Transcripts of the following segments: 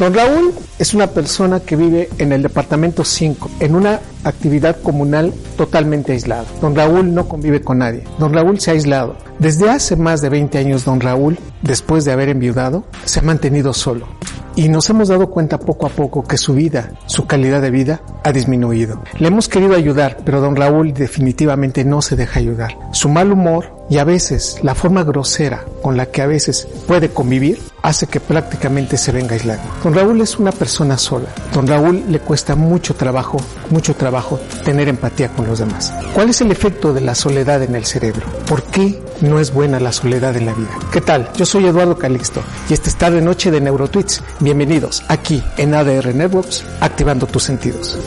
Don Raúl es una persona que vive en el departamento 5, en una actividad comunal totalmente aislada. Don Raúl no convive con nadie. Don Raúl se ha aislado. Desde hace más de 20 años, don Raúl, después de haber enviudado, se ha mantenido solo. Y nos hemos dado cuenta poco a poco que su vida, su calidad de vida, ha disminuido. Le hemos querido ayudar, pero don Raúl definitivamente no se deja ayudar. Su mal humor y a veces la forma grosera con la que a veces puede convivir hace que prácticamente se venga aislando. Don Raúl es una persona sola. Don Raúl le cuesta mucho trabajo, mucho trabajo tener empatía con los demás. ¿Cuál es el efecto de la soledad en el cerebro? ¿Por qué no es buena la soledad en la vida? ¿Qué tal? Yo soy Eduardo Calixto y esta es tarde noche de Neurotweets. Bienvenidos aquí en ADR Networks, activando tus sentidos.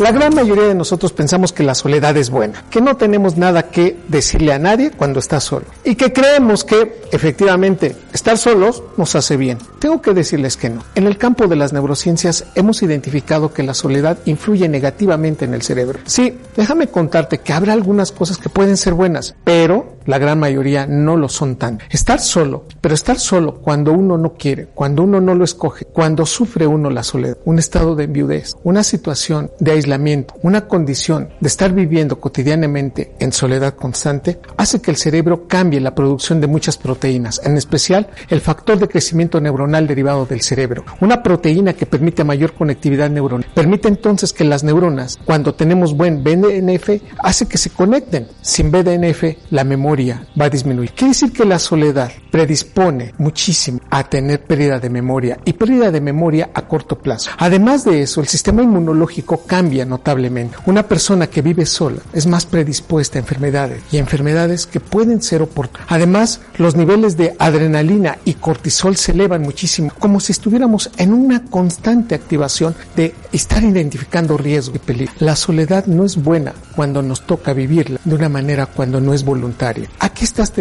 La gran mayoría de nosotros pensamos que la soledad es buena, que no tenemos nada que decirle a nadie cuando está solo y que creemos que efectivamente estar solos nos hace bien. Tengo que decirles que no. En el campo de las neurociencias hemos identificado que la soledad influye negativamente en el cerebro. Sí, déjame contarte que habrá algunas cosas que pueden ser buenas, pero la gran mayoría no lo son tan. Estar solo, pero estar solo cuando uno no quiere, cuando uno no lo escoge, cuando sufre uno la soledad, un estado de enviudez, una situación de aislamiento, una condición de estar viviendo cotidianamente en soledad constante, hace que el cerebro cambie la producción de muchas proteínas, en especial el factor de crecimiento neuronal derivado del cerebro, una proteína que permite mayor conectividad neuronal. Permite entonces que las neuronas, cuando tenemos buen BDNF, hace que se conecten. Sin BDNF, la memoria va a disminuir. Quiere decir que la soledad predispone muchísimo a tener pérdida de memoria y pérdida de memoria a corto plazo. Además de eso, el sistema inmunológico cambia notablemente. Una persona que vive sola es más predispuesta a enfermedades y enfermedades que pueden ser oportunas. Además, los niveles de adrenalina y cortisol se elevan muchísimo, como si estuviéramos en una constante activación de estar identificando riesgo y peligro. La soledad no es buena cuando nos toca vivirla de una manera cuando no es voluntaria. Aquí estás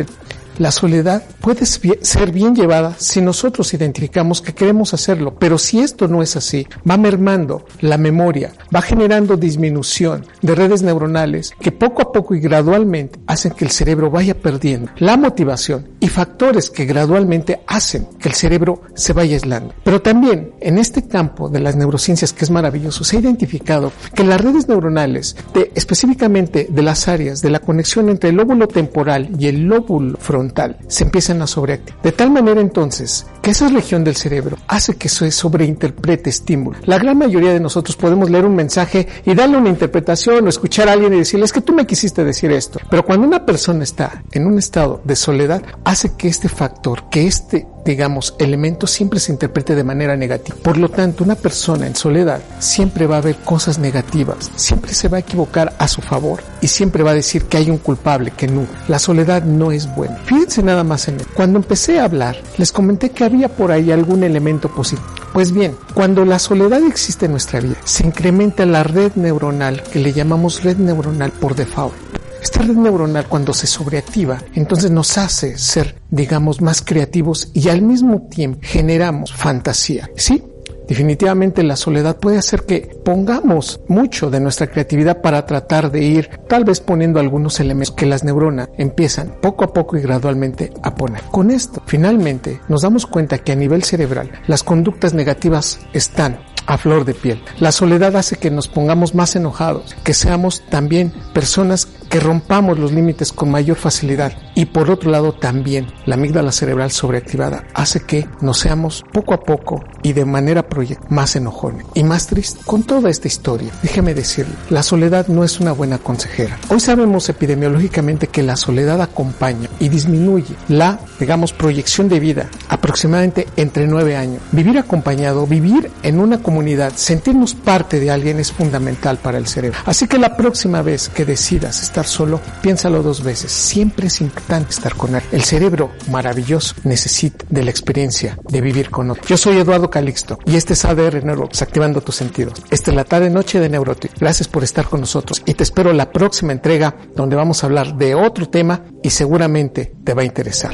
la soledad puede ser bien llevada si nosotros identificamos que queremos hacerlo, pero si esto no es así, va mermando la memoria, va generando disminución de redes neuronales que poco a poco y gradualmente hacen que el cerebro vaya perdiendo la motivación y factores que gradualmente hacen que el cerebro se vaya aislando. Pero también en este campo de las neurociencias que es maravilloso, se ha identificado que las redes neuronales, específicamente de las áreas de la conexión entre el lóbulo temporal y el lóbulo frontal, se empiezan a sobreactivar. De tal manera entonces que esa región del cerebro hace que se sobreinterprete estímulo. La gran mayoría de nosotros podemos leer un mensaje y darle una interpretación o escuchar a alguien y decirle es que tú me quisiste decir esto. Pero cuando una persona está en un estado de soledad, hace que este factor, que este digamos, elemento siempre se interprete de manera negativa. Por lo tanto, una persona en soledad siempre va a ver cosas negativas, siempre se va a equivocar a su favor y siempre va a decir que hay un culpable, que no. La soledad no es buena. Fíjense nada más en él. Cuando empecé a hablar, les comenté que había por ahí algún elemento positivo. Pues bien, cuando la soledad existe en nuestra vida, se incrementa la red neuronal que le llamamos red neuronal por default. Esta red neuronal cuando se sobreactiva, entonces nos hace ser, digamos, más creativos y al mismo tiempo generamos fantasía. ¿Sí? Definitivamente la soledad puede hacer que pongamos mucho de nuestra creatividad para tratar de ir tal vez poniendo algunos elementos que las neuronas empiezan poco a poco y gradualmente a poner. Con esto, finalmente, nos damos cuenta que a nivel cerebral las conductas negativas están a flor de piel. La soledad hace que nos pongamos más enojados, que seamos también personas que rompamos los límites con mayor facilidad. Y por otro lado también la amígdala cerebral sobreactivada hace que nos seamos poco a poco y de manera más enojones y más tristes. Con toda esta historia, déjeme decirle, la soledad no es una buena consejera. Hoy sabemos epidemiológicamente que la soledad acompaña y disminuye la, digamos, proyección de vida aproximadamente entre nueve años. Vivir acompañado, vivir en una comunidad, sentirnos parte de alguien es fundamental para el cerebro. Así que la próxima vez que decidas estar solo, piénsalo dos veces. Siempre es importante estar con él. El cerebro maravilloso necesita de la experiencia de vivir con otro. Yo soy Eduardo Calixto y este es ADR Neurox, activando tus sentidos. Esta es la tarde noche de Neurotic. Gracias por estar con nosotros y te espero la próxima entrega donde vamos a hablar de otro tema y seguramente te va a interesar.